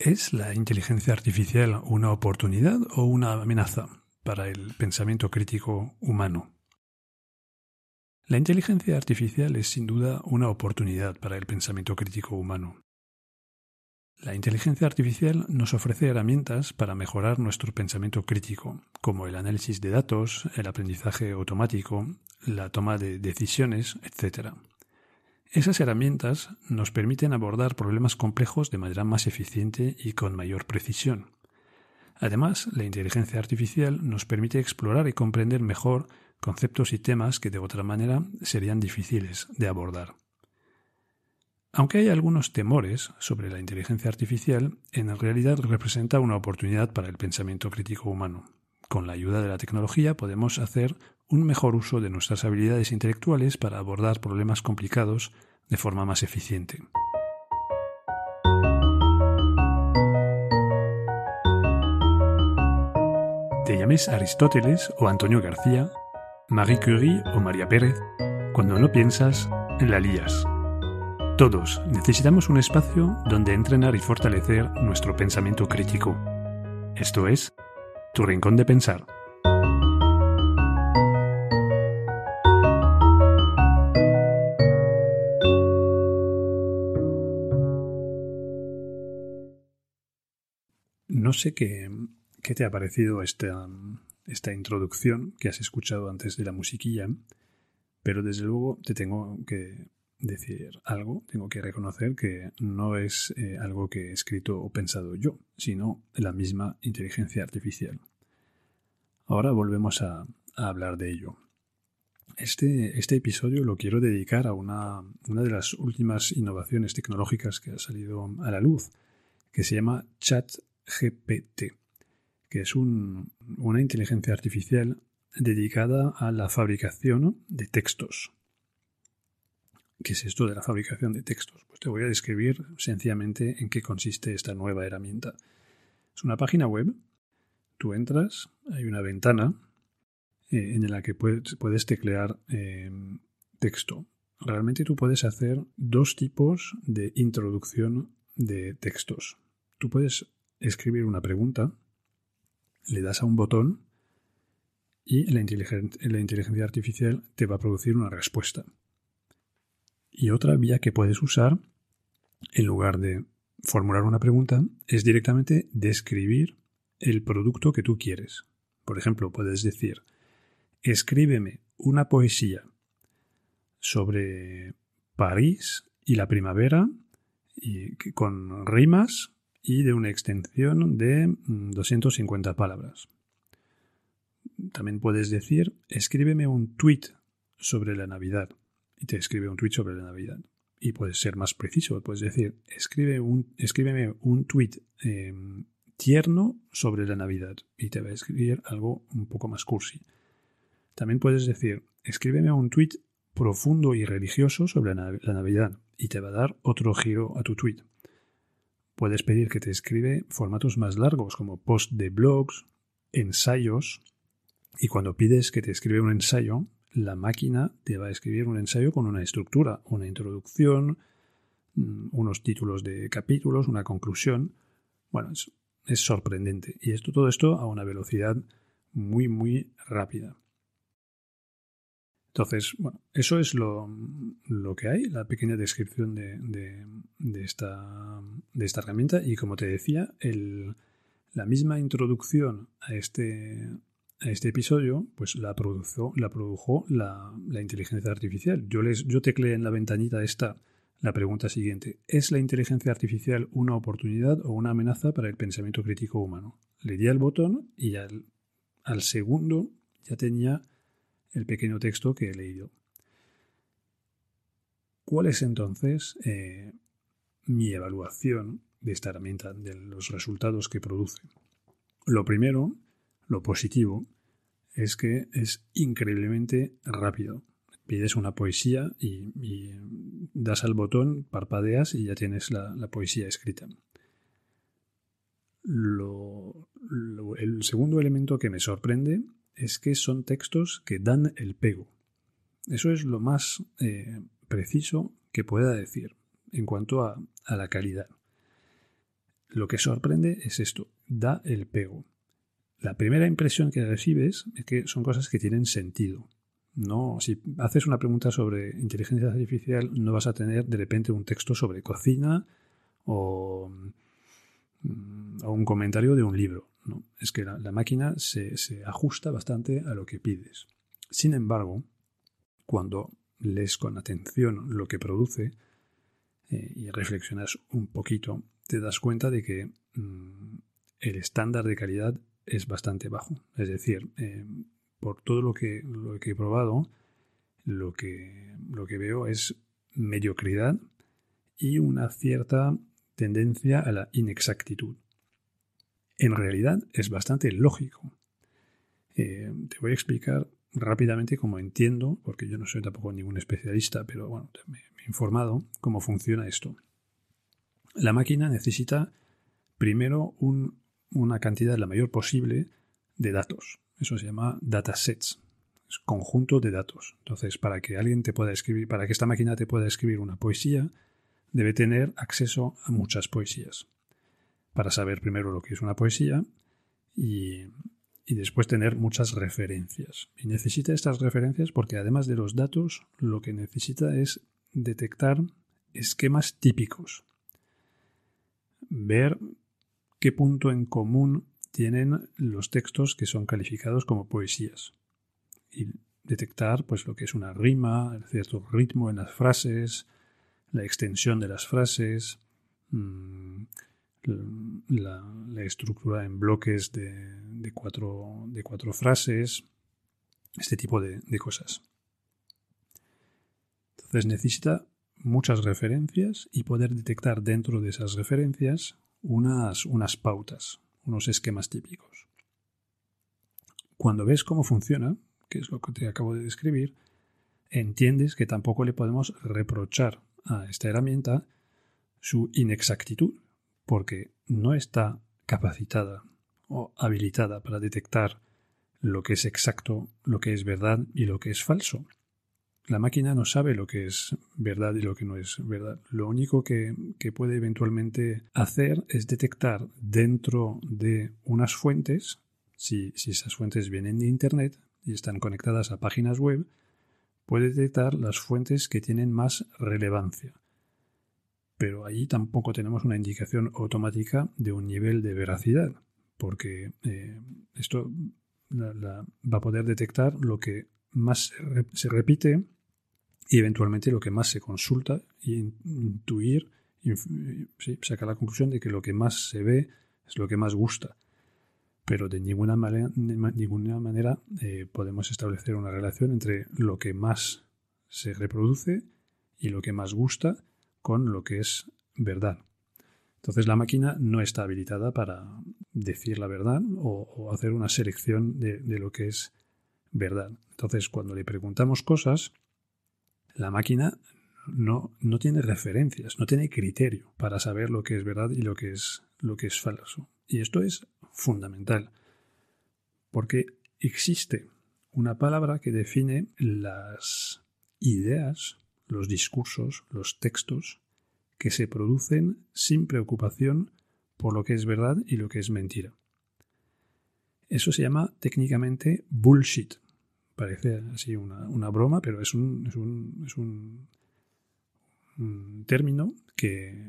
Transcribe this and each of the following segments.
¿Es la inteligencia artificial una oportunidad o una amenaza para el pensamiento crítico humano? La inteligencia artificial es sin duda una oportunidad para el pensamiento crítico humano. La inteligencia artificial nos ofrece herramientas para mejorar nuestro pensamiento crítico, como el análisis de datos, el aprendizaje automático, la toma de decisiones, etc. Esas herramientas nos permiten abordar problemas complejos de manera más eficiente y con mayor precisión. Además, la inteligencia artificial nos permite explorar y comprender mejor conceptos y temas que de otra manera serían difíciles de abordar. Aunque hay algunos temores sobre la inteligencia artificial, en realidad representa una oportunidad para el pensamiento crítico humano. Con la ayuda de la tecnología podemos hacer un mejor uso de nuestras habilidades intelectuales para abordar problemas complicados de forma más eficiente. Te llames Aristóteles o Antonio García, Marie Curie o María Pérez, cuando no piensas, la lías. Todos necesitamos un espacio donde entrenar y fortalecer nuestro pensamiento crítico. Esto es, tu rincón de pensar. No sé qué, te ha parecido esta, esta introducción que has escuchado antes de la musiquilla, pero desde luego te tengo que decir algo, tengo que reconocer que no es eh, algo que he escrito o pensado yo, sino la misma inteligencia artificial. Ahora volvemos a, hablar de ello. Este, este, episodio lo quiero dedicar a una, una, de las últimas innovaciones tecnológicas que ha salido a la luz, que se llama ChatGPT, que es una inteligencia artificial dedicada a la fabricación de textos. ¿Qué es esto de la fabricación de textos? Pues te voy a describir sencillamente en qué consiste esta nueva herramienta. Es una página web Tú entras, hay una ventana eh, en la que puedes, teclear em, texto. Realmente tú puedes hacer dos tipos de introducción de textos. Tú puedes escribir una pregunta, le das a un botón y la, la inteligencia artificial te va a producir una respuesta. Y otra vía que puedes usar, en lugar de formular una pregunta, es directamente describir el producto que tú quieres. Por ejemplo, puedes decir, escríbeme una poesía sobre París y la primavera y con rimas y de una extensión de 250 mm, palabras. También puedes decir, escríbeme un tweet sobre la Navidad y te escribe un tweet sobre la Navidad. Y puedes ser más preciso, puedes decir, escribe un, escríbeme un tweet em, tierno sobre la Navidad y te va a escribir algo un poco más cursi. También puedes decir, escríbeme un tweet profundo y religioso sobre la Navidad y te va a dar otro giro a tu tweet. Puedes pedir que te escribe formatos más largos como post de blogs, ensayos y cuando pides que te escribe un ensayo, la máquina te va a escribir un ensayo con una estructura, una introducción, mm, unos títulos de capítulos, una conclusión. Bueno, es es sorprendente. Y esto, todo esto a una velocidad muy, muy rápida. Entonces, bueno, eso es lo, que hay, la pequeña descripción de, esta, de esta herramienta. Y como te decía, la misma introducción a este, a este episodio, pues la produjo, la, produjo la, la inteligencia artificial. Yo, les, yo tecleé en la ventanita esta la pregunta siguiente, ¿es la inteligencia artificial una oportunidad o una amenaza para el pensamiento crítico humano? Le di al botón y al, segundo ya tenía el pequeño texto que he leído. ¿Cuál es entonces eh, mi evaluación de esta herramienta, de los resultados que produce? Lo primero, lo positivo, es que es increíblemente rápido pides una poesía y, das al botón, parpadeas y ya tienes la, poesía escrita. el segundo elemento que me sorprende es que son textos que dan el pego. Eso es lo más eh, preciso que pueda decir en cuanto a, la calidad. lo que sorprende es esto, da el pego. La primera impresión que recibes es que son cosas que tienen sentido. No, si haces una pregunta sobre inteligencia artificial, no vas a tener de repente un texto sobre cocina o, mm, un comentario de un libro. Es que la, máquina se, ajusta bastante a lo que pides. Sin embargo, cuando lees con atención lo que produce eh, y reflexionas un poquito, te das cuenta de que mm, el estándar de calidad es bastante bajo. Es decir, eh, por todo lo que, lo que he probado, lo que, lo que veo es mediocridad y una cierta tendencia a la inexactitud. En realidad es bastante lógico. Eh, te voy a explicar rápidamente cómo entiendo, porque yo no soy tampoco ningún especialista, pero bueno, me, he informado cómo funciona esto. La máquina necesita primero una cantidad la mayor posible de datos. Eso se llama datasets, es conjunto de datos. Entonces, para que alguien te pueda escribir, para que esta máquina te pueda escribir una poesía, debe tener acceso a muchas poesías. Para saber primero lo que es una poesía y, y después tener muchas referencias. Y necesita estas referencias porque además de los datos, lo que necesita es detectar esquemas típicos. Ver qué punto en común tienen los textos que son calificados como poesías y detectar pues lo que es una rima, el cierto ritmo en las frases, la extensión de las frases, mm, la, estructura en bloques de, cuatro, de cuatro frases, este tipo de, de cosas. Entonces necesita muchas referencias y poder detectar dentro de esas referencias unas, unas pautas, unos esquemas típicos. Cuando ves cómo funciona, que es lo que te acabo de describir, entiendes que tampoco le podemos reprochar a esta herramienta su inexactitud, porque no está capacitada o habilitada para detectar lo que es exacto, lo que es verdad y lo que es falso. La máquina no sabe lo que es verdad y lo que no es verdad. Lo único que, puede eventualmente hacer es detectar dentro de unas fuentes, si, si esas fuentes vienen de Internet y están conectadas a páginas web, puede detectar las fuentes que tienen más relevancia. Pero ahí tampoco tenemos una indicación automática de un nivel de veracidad, porque eh, esto va a poder detectar lo que más se repite y eventualmente lo que más se consulta y intuir, sacar la conclusión de que lo que más se ve es lo que más gusta. Pero de ninguna manera, ninguna manera eh, podemos establecer una relación entre lo que más se reproduce y lo que más gusta con lo que es verdad. Entonces la máquina no está habilitada para decir la verdad o, hacer una selección de, de, lo que es verdad. Entonces cuando le preguntamos cosas, la máquina no, no tiene referencias, no tiene criterio para saber lo que es verdad y lo que es, lo que es falso. Y esto es fundamental, porque existe una palabra que define las ideas, los discursos, los textos que se producen sin preocupación por lo que es verdad y lo que es mentira. Eso se llama técnicamente bullshit parece así una, broma, pero es un, es un, es un, término que,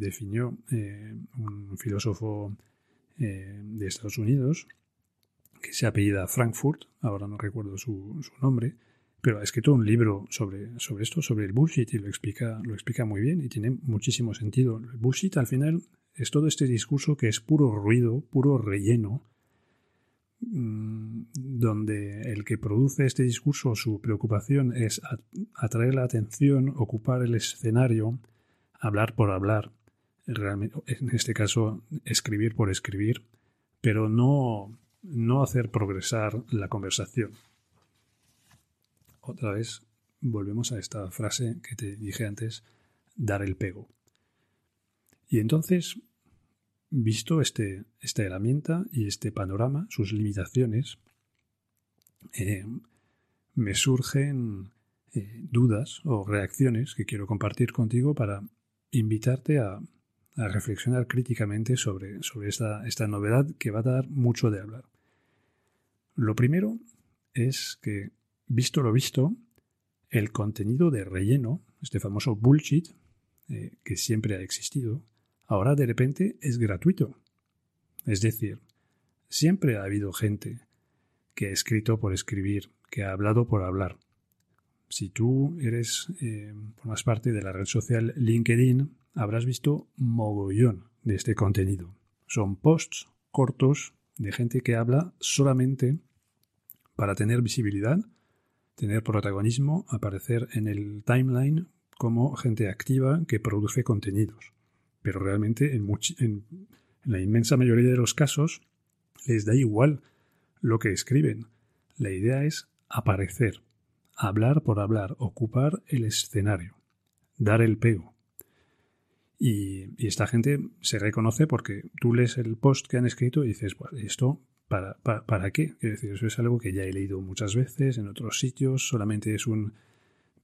definió eh, un filósofo eh, de Estados Unidos que se apellida Frankfurt, ahora no recuerdo su, nombre, pero ha escrito un libro sobre, sobre esto, sobre el bullshit, y lo explica, lo explica muy bien y tiene muchísimo sentido. El bullshit al final es todo este discurso que es puro ruido, puro relleno, Mm, donde el que produce este discurso, su preocupación es atraer la atención, ocupar el escenario, hablar por hablar, en este caso escribir por escribir, pero no, no hacer progresar la conversación. Otra vez volvemos a esta frase que te dije antes, dar el pego. Y entonces Visto este, esta herramienta y este panorama, sus limitaciones, eh, me surgen eh, dudas o reacciones que quiero compartir contigo para invitarte a, a reflexionar críticamente sobre, sobre esta, esta novedad que va a dar mucho de hablar. Lo primero es que, visto lo visto, el contenido de relleno, este famoso bullshit, eh, que siempre ha existido, ahora de repente es gratuito. Es decir, siempre ha habido gente que ha escrito por escribir, que ha hablado por hablar. Si tú eres, eh, formas parte de la red social LinkedIn, habrás visto mogollón de este contenido. Son posts cortos de gente que habla solamente para tener visibilidad, tener protagonismo, aparecer en el timeline como gente activa que produce contenidos. Pero realmente en, la inmensa mayoría de los casos les da igual lo que escriben. La idea es aparecer, hablar por hablar, ocupar el escenario, dar el pego. Y, esta gente se reconoce porque tú lees el post que han escrito y dices, bueno, ¿esto para, para, qué? Es decir, eso es algo que ya he leído muchas veces en otros sitios, solamente es un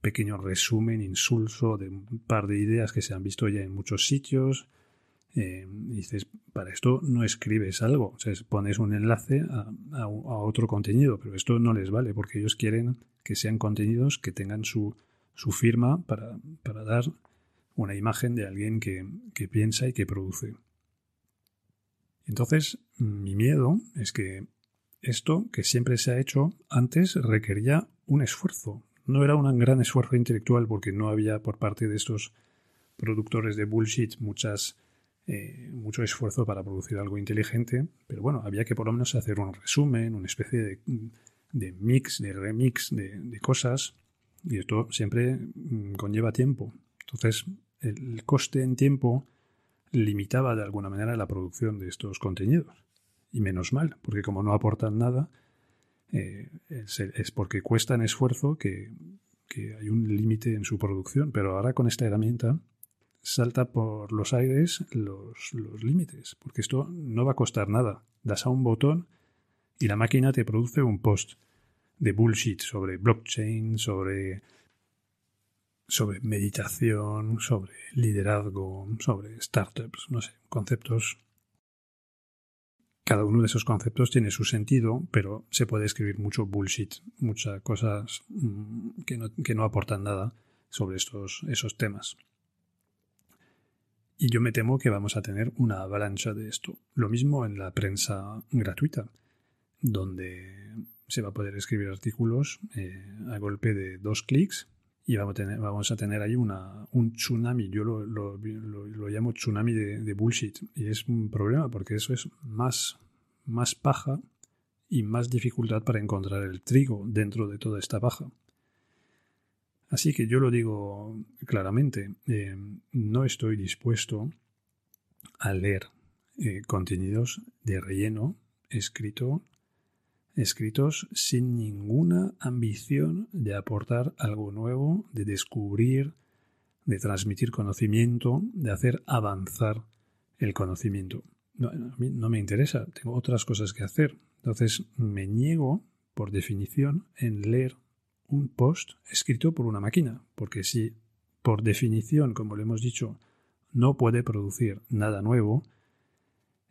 pequeño resumen insulso de un par de ideas que se han visto ya en muchos sitios. Eh, dices, para esto no escribes algo, o sea, pones un enlace a, otro contenido, pero esto no les vale porque ellos quieren que sean contenidos que tengan su, su firma para, para, dar una imagen de alguien que, que piensa y que produce. Entonces, mi miedo es que esto que siempre se ha hecho antes requería un esfuerzo. No era un gran esfuerzo intelectual porque no había por parte de estos productores de bullshit muchas eh, mucho esfuerzo para producir algo inteligente, pero bueno, había que por lo menos hacer un resumen, una especie de, mix, de remix de, cosas, y esto siempre mm, conlleva tiempo. Entonces, el coste en tiempo limitaba de alguna manera la producción de estos contenidos. Y menos mal, porque como no aportan nada, eh, es, porque cuestan esfuerzo que, que hay un límite en su producción. Pero ahora con esta herramienta salta por los aires los, límites, porque esto no va a costar nada. Das a un botón y la máquina te produce un post de bullshit sobre blockchain, sobre, sobre meditación, sobre liderazgo, sobre startups, no sé, conceptos. Cada uno de esos conceptos tiene su sentido, pero se puede escribir mucho bullshit, muchas cosas mm, que no, que no aportan nada sobre estos, esos temas. Y yo me temo que vamos a tener una avalancha de esto. Lo mismo en la prensa gratuita, donde se va a poder escribir artículos eh, a golpe de dos clics y vamos a tener, vamos a tener ahí una, un tsunami. Yo lo, lo, llamo tsunami de, de, bullshit. Y es un problema porque eso es más, más paja y más dificultad para encontrar el trigo dentro de toda esta paja. Así que yo lo digo claramente, eh, no estoy dispuesto a leer eh, contenidos de relleno escrito, escritos sin ninguna ambición de aportar algo nuevo, de descubrir, de transmitir conocimiento, de hacer avanzar el conocimiento. No, a mí no me interesa, tengo otras cosas que hacer. Entonces me niego, por definición, en leer un post escrito por una máquina, porque si por definición, como lo hemos dicho, no puede producir nada nuevo,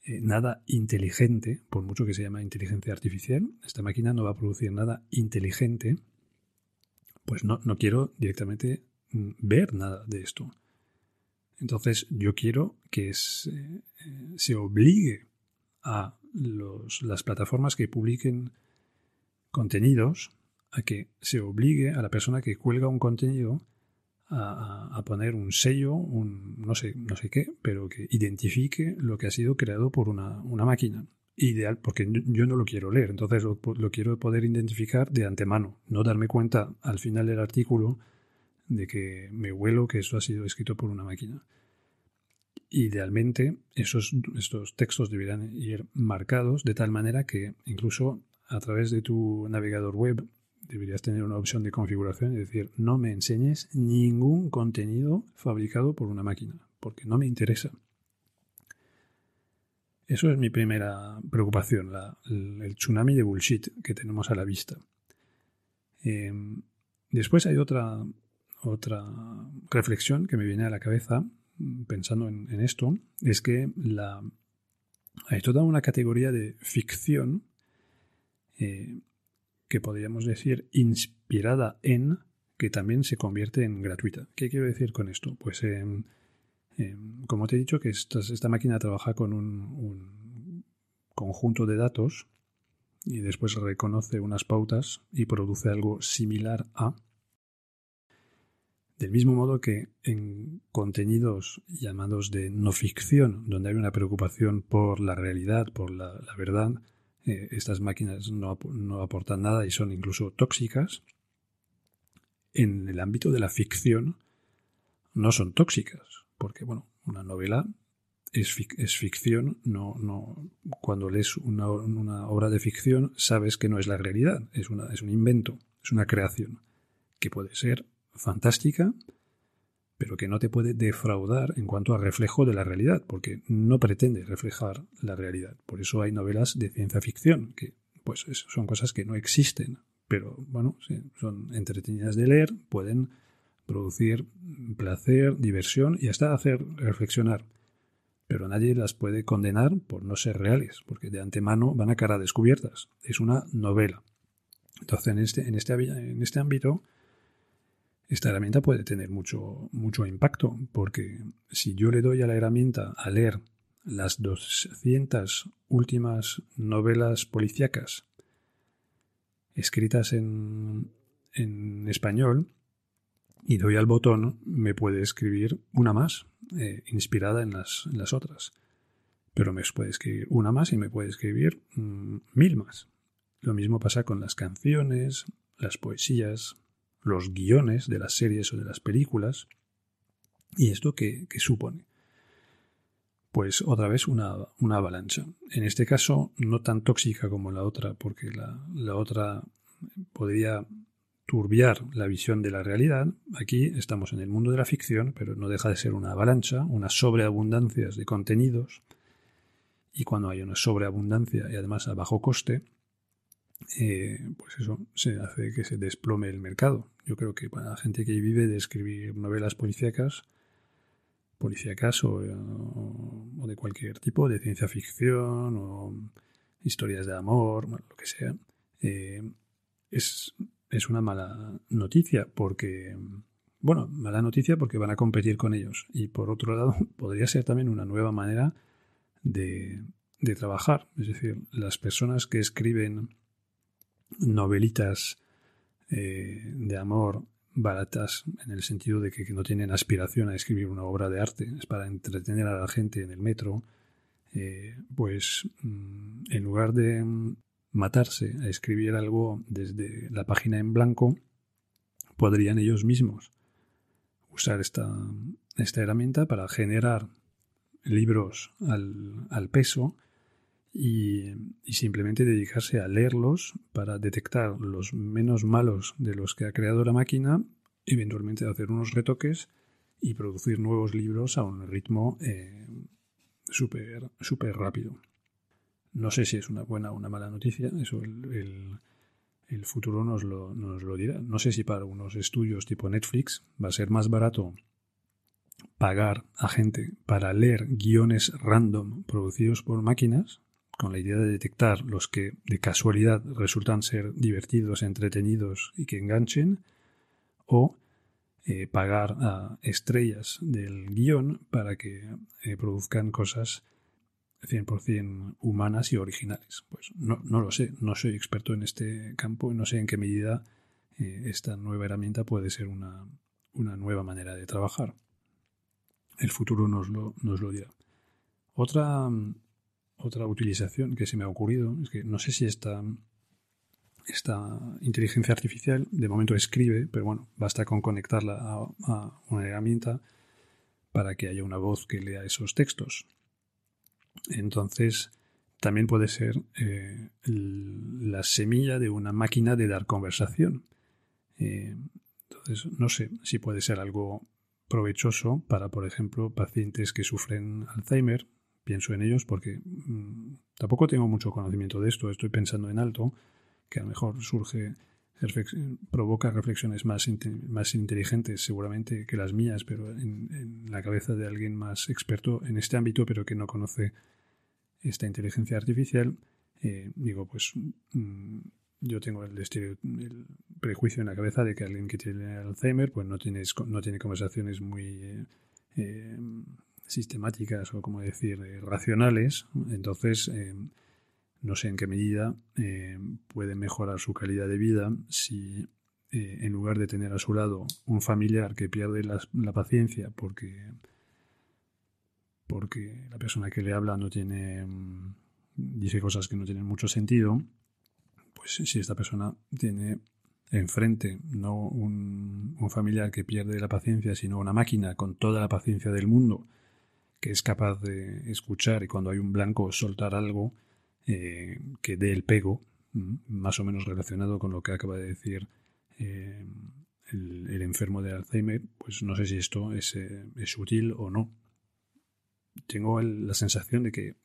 eh, nada inteligente, por mucho que se llama inteligencia artificial, esta máquina no va a producir nada inteligente, pues no, no quiero directamente mm, ver nada de esto. Entonces yo quiero que se, eh, se obligue a los, las plataformas que publiquen contenidos a que se obligue a la persona que cuelga un contenido a, poner un sello, un no sé, no sé qué, pero que identifique lo que ha sido creado por una, máquina. Ideal, porque yo no lo quiero leer, entonces lo, quiero poder identificar de antemano, no darme cuenta al final del artículo de que me huelo que eso ha sido escrito por una máquina. Idealmente, esos, estos textos deberían ir marcados de tal manera que incluso a través de tu navegador web deberías tener una opción de configuración y decir, no me enseñes ningún contenido fabricado por una máquina, porque no me interesa. Eso es mi primera preocupación, el, tsunami de bullshit que tenemos a la vista. Em, después hay otra, otra reflexión que me viene a la cabeza, pensando en, esto es que la, hay toda una categoría de ficción eh, que podríamos decir inspirada en que también se convierte en gratuita. ¿Qué quiero decir con esto? Pues em, em, como te he dicho que esta, máquina trabaja con un conjunto de datos y después reconoce unas pautas y produce algo similar a del mismo modo que en contenidos llamados de no ficción, donde hay una preocupación por la realidad, por la, verdad, eh, estas máquinas no, aportan nada y son incluso tóxicas, en el ámbito de la ficción no son tóxicas, porque bueno, una novela es, es ficción, no, no, cuando lees una, una, obra de ficción sabes que no es la realidad, es, una, es un invento, es una creación, que puede ser fantástica, pero que no te puede defraudar en cuanto a reflejo de la realidad, porque no pretende reflejar la realidad. Por eso hay novelas de ciencia ficción, que pues son cosas que no existen, pero bueno, son entretenidas de leer, pueden producir placer, diversión y hasta hacer reflexionar. Pero nadie las puede condenar por no ser reales, porque de antemano van a cara descubiertas. Es una novela. Entonces, en este, en este, en este ámbito, esta herramienta puede tener mucho, mucho impacto, porque si yo le doy a la herramienta a leer las 200 últimas novelas policíacas escritas en, en español y doy al botón, me puede escribir una más, eh, inspirada en las, las, otras. Pero me puede escribir una más y me puede escribir mm, mil más. Lo mismo pasa con las canciones, las poesías, los guiones de las series o de las películas. ¿Y esto qué, supone? Pues otra vez una, avalancha. En este caso, no tan tóxica como la otra, porque la, la otra podría turbiar la visión de la realidad. Aquí estamos en el mundo de la ficción, pero no deja de ser una avalancha, unas sobreabundancias de contenidos. Y cuando hay una sobreabundancia y además a bajo coste, eh, pues eso se hace que se desplome el mercado. Yo creo que para la gente que vive de escribir novelas policíacas, policíacas o, o, de cualquier tipo, de ciencia ficción o historias de amor, lo que sea, eh, es, es una mala noticia porque, bueno, mala noticia porque van a competir con ellos. Y por otro lado, podría ser también una nueva manera de, de trabajar. Es decir, las personas que escriben novelitas eh, de amor baratas en el sentido de que, no tienen aspiración a escribir una obra de arte, es para entretener a la gente en el metro, eh, pues mm, en lugar de mm, matarse a escribir algo desde la página en blanco, podrían ellos mismos usar esta, esta herramienta para generar libros al, al peso y, simplemente dedicarse a leerlos para detectar los menos malos de los que ha creado la máquina, eventualmente hacer unos retoques y producir nuevos libros a un ritmo eh, súper rápido. No sé si es una buena o una mala noticia, eso el, el, futuro nos lo, nos lo dirá. No sé si para unos estudios tipo Netflix va a ser más barato pagar a gente para leer guiones random producidos por máquinas con la idea de detectar los que de casualidad resultan ser divertidos, entretenidos y que enganchen, o eh, pagar a estrellas del guion para que eh, produzcan cosas 100% humanas y originales. Pues no, no, lo sé, no soy experto en este campo y no sé en qué medida eh, esta nueva herramienta puede ser una, una, nueva manera de trabajar. El futuro nos lo, nos lo dirá. Otra otra utilización que se me ha ocurrido es que no sé si esta, esta inteligencia artificial de momento escribe, pero bueno, basta con conectarla a, una herramienta para que haya una voz que lea esos textos. Entonces, también puede ser eh, la semilla de una máquina de dar conversación. Eh, entonces, no sé si puede ser algo provechoso para, por ejemplo, pacientes que sufren Alzheimer pienso en ellos porque mm, tampoco tengo mucho conocimiento de esto, estoy pensando en alto, que a lo mejor surge provoca reflexiones más, más inteligentes seguramente que las mías, pero en, la cabeza de alguien más experto en este ámbito, pero que no conoce esta inteligencia artificial, eh, digo, pues mm, yo tengo el, el, prejuicio en la cabeza de que alguien que tiene Alzheimer pues no, tiene, no tiene conversaciones muy eh, eh, sistemáticas o como decir racionales entonces no sé en qué medida eh, puede mejorar su calidad de vida si eh, en lugar de tener a su lado un familiar que pierde la, paciencia porque, porque la persona que le habla no tiene mm, dice cosas que no tienen mucho sentido, pues si esta persona tiene enfrente no un familiar que pierde la paciencia, sino una máquina con toda la paciencia del mundo que es capaz de escuchar y cuando hay un blanco soltar algo, eh, que dé el pego, más o menos relacionado con lo que acaba de decir eh, el, enfermo de Alzheimer, pues no sé si esto es, eh, es útil o no. Tengo la sensación de que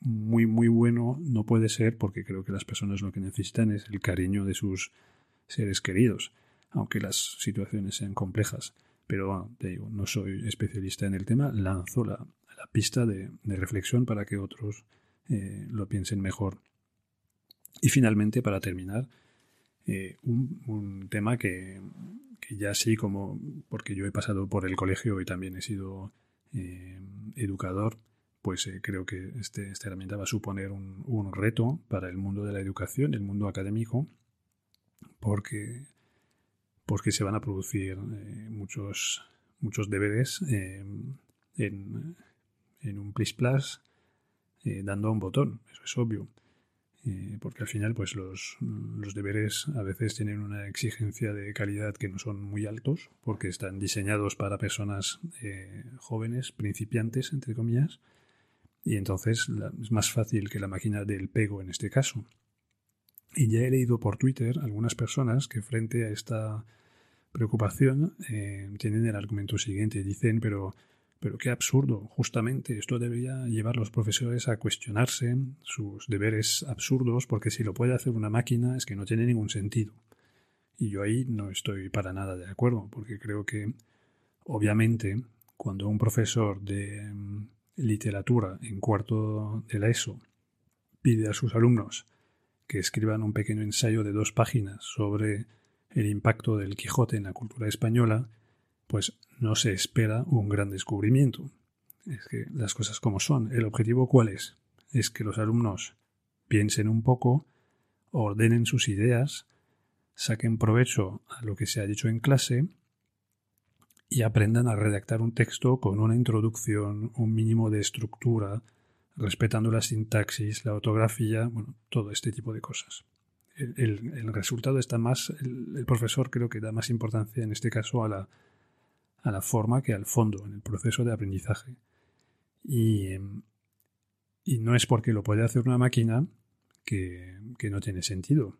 muy, muy bueno no puede ser porque creo que las personas lo que necesitan es el cariño de sus seres queridos, aunque las situaciones sean complejas. Pero te digo, no soy especialista en el tema, lanzo la, la pista de, reflexión para que otros eh, lo piensen mejor. Y finalmente, para terminar, eh, un, tema que, ya sí, como porque yo he pasado por el colegio y también he sido eh, educador, pues creo que este, esta herramienta va a suponer un, un, reto para el mundo de la educación, el mundo académico, porque, porque se van a producir muchos, muchos deberes en, en un plus plus eh, dando a un botón, eso es obvio. Eh, porque al final, pues los, deberes a veces tienen una exigencia de calidad que no son muy altos, porque están diseñados para personas eh, jóvenes, principiantes, entre comillas, y entonces es más fácil que la máquina del pego en este caso. Y ya he leído por Twitter algunas personas que frente a esta preocupación tienen el argumento siguiente, dicen, pero pero qué absurdo, justamente esto debería llevar a los profesores a cuestionarse sus deberes absurdos, porque si lo puede hacer una máquina es que no tiene ningún sentido. Y yo ahí no estoy para nada de acuerdo, porque creo que, obviamente, cuando un profesor de mm, literatura en cuarto de la ESO pide a sus alumnos que escriban un pequeño ensayo de dos páginas sobre el impacto del Quijote en la cultura española, pues no se espera un gran descubrimiento. Es que las cosas como son. ¿El objetivo cuál es? Es que los alumnos piensen un poco, ordenen sus ideas, saquen provecho a lo que se ha dicho en clase y aprendan a redactar un texto con una introducción, un mínimo de estructura, respetando la sintaxis, la ortografía, bueno, todo este tipo de cosas. El, resultado está más, el profesor creo que da más importancia en este caso a la, a la forma que al fondo en el proceso de aprendizaje. Y, em, y no es porque lo puede hacer una máquina que, que, no tiene sentido.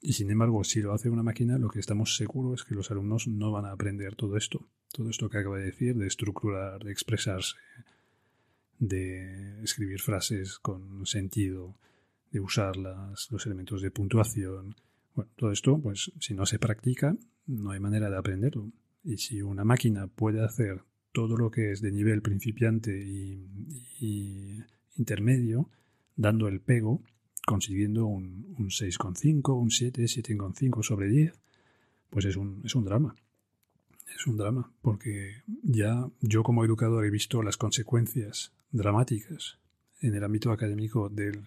Y sin embargo, si lo hace una máquina, lo que estamos seguros es que los alumnos no van a aprender todo esto. Todo esto que acaba de decir, de estructurar, de expresarse, de escribir frases con sentido, de usar los elementos de puntuación. Bueno, todo esto, pues si no se practica, no hay manera de aprenderlo. Y si una máquina puede hacer todo lo que es de nivel principiante y, intermedio, dando el pego, consiguiendo un, un 6,5, un 7, 7,5 sobre 10, pues es un, es un drama. Es un drama, porque ya yo como educador he visto las consecuencias dramáticas en el ámbito académico de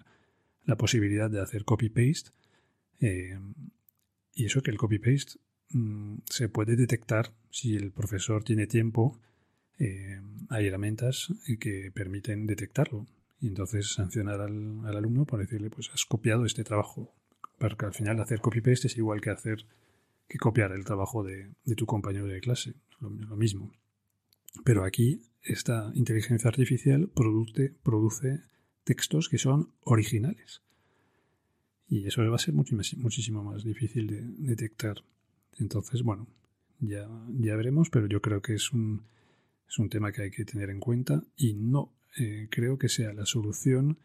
la posibilidad de hacer copy-paste. Eh, y eso que el copy-paste Mm, se puede detectar si el profesor tiene tiempo. Eh, hay herramientas que permiten detectarlo y entonces sancionar al, alumno por decirle pues has copiado este trabajo porque al final hacer copy paste es igual que hacer que copiar el trabajo de, tu compañero de clase lo, mismo. Pero aquí esta inteligencia artificial produce, produce textos que son originales. Y eso va a ser muchísimo más difícil de detectar. Entonces, bueno, ya, ya veremos, pero yo creo que es un, es un tema que hay que tener en cuenta y no eh, creo que sea la solución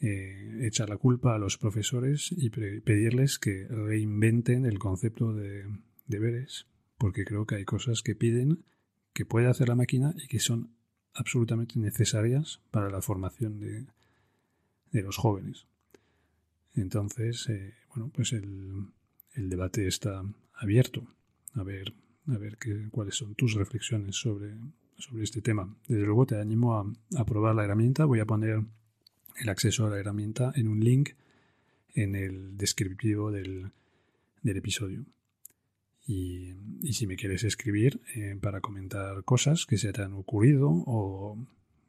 eh, echar la culpa a los profesores y pedirles que reinventen el concepto de deberes, porque creo que hay cosas que piden que puede hacer la máquina y que son absolutamente necesarias para la formación de, de los jóvenes. Entonces, eh, bueno, pues el, el, debate está abierto. A ver, a ver qué, cuáles son tus reflexiones sobre, sobre este tema. Desde luego te animo a, a probar la herramienta. Voy a poner el acceso a la herramienta en un link en el descriptivo del, del episodio. Y, y, si me quieres escribir eh, para comentar cosas que se te han ocurrido o,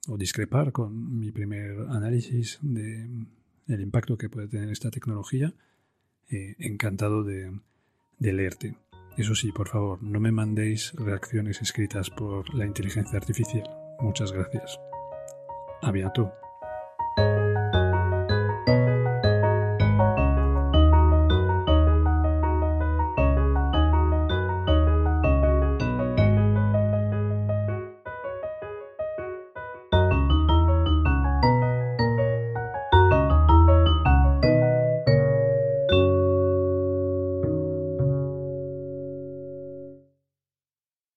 o discrepar con mi primer análisis de el impacto que puede tener esta tecnología, eh, encantado de, de leerte. Eso sí, por favor, no me mandéis reacciones escritas por la inteligencia artificial. Muchas gracias. A bientôt.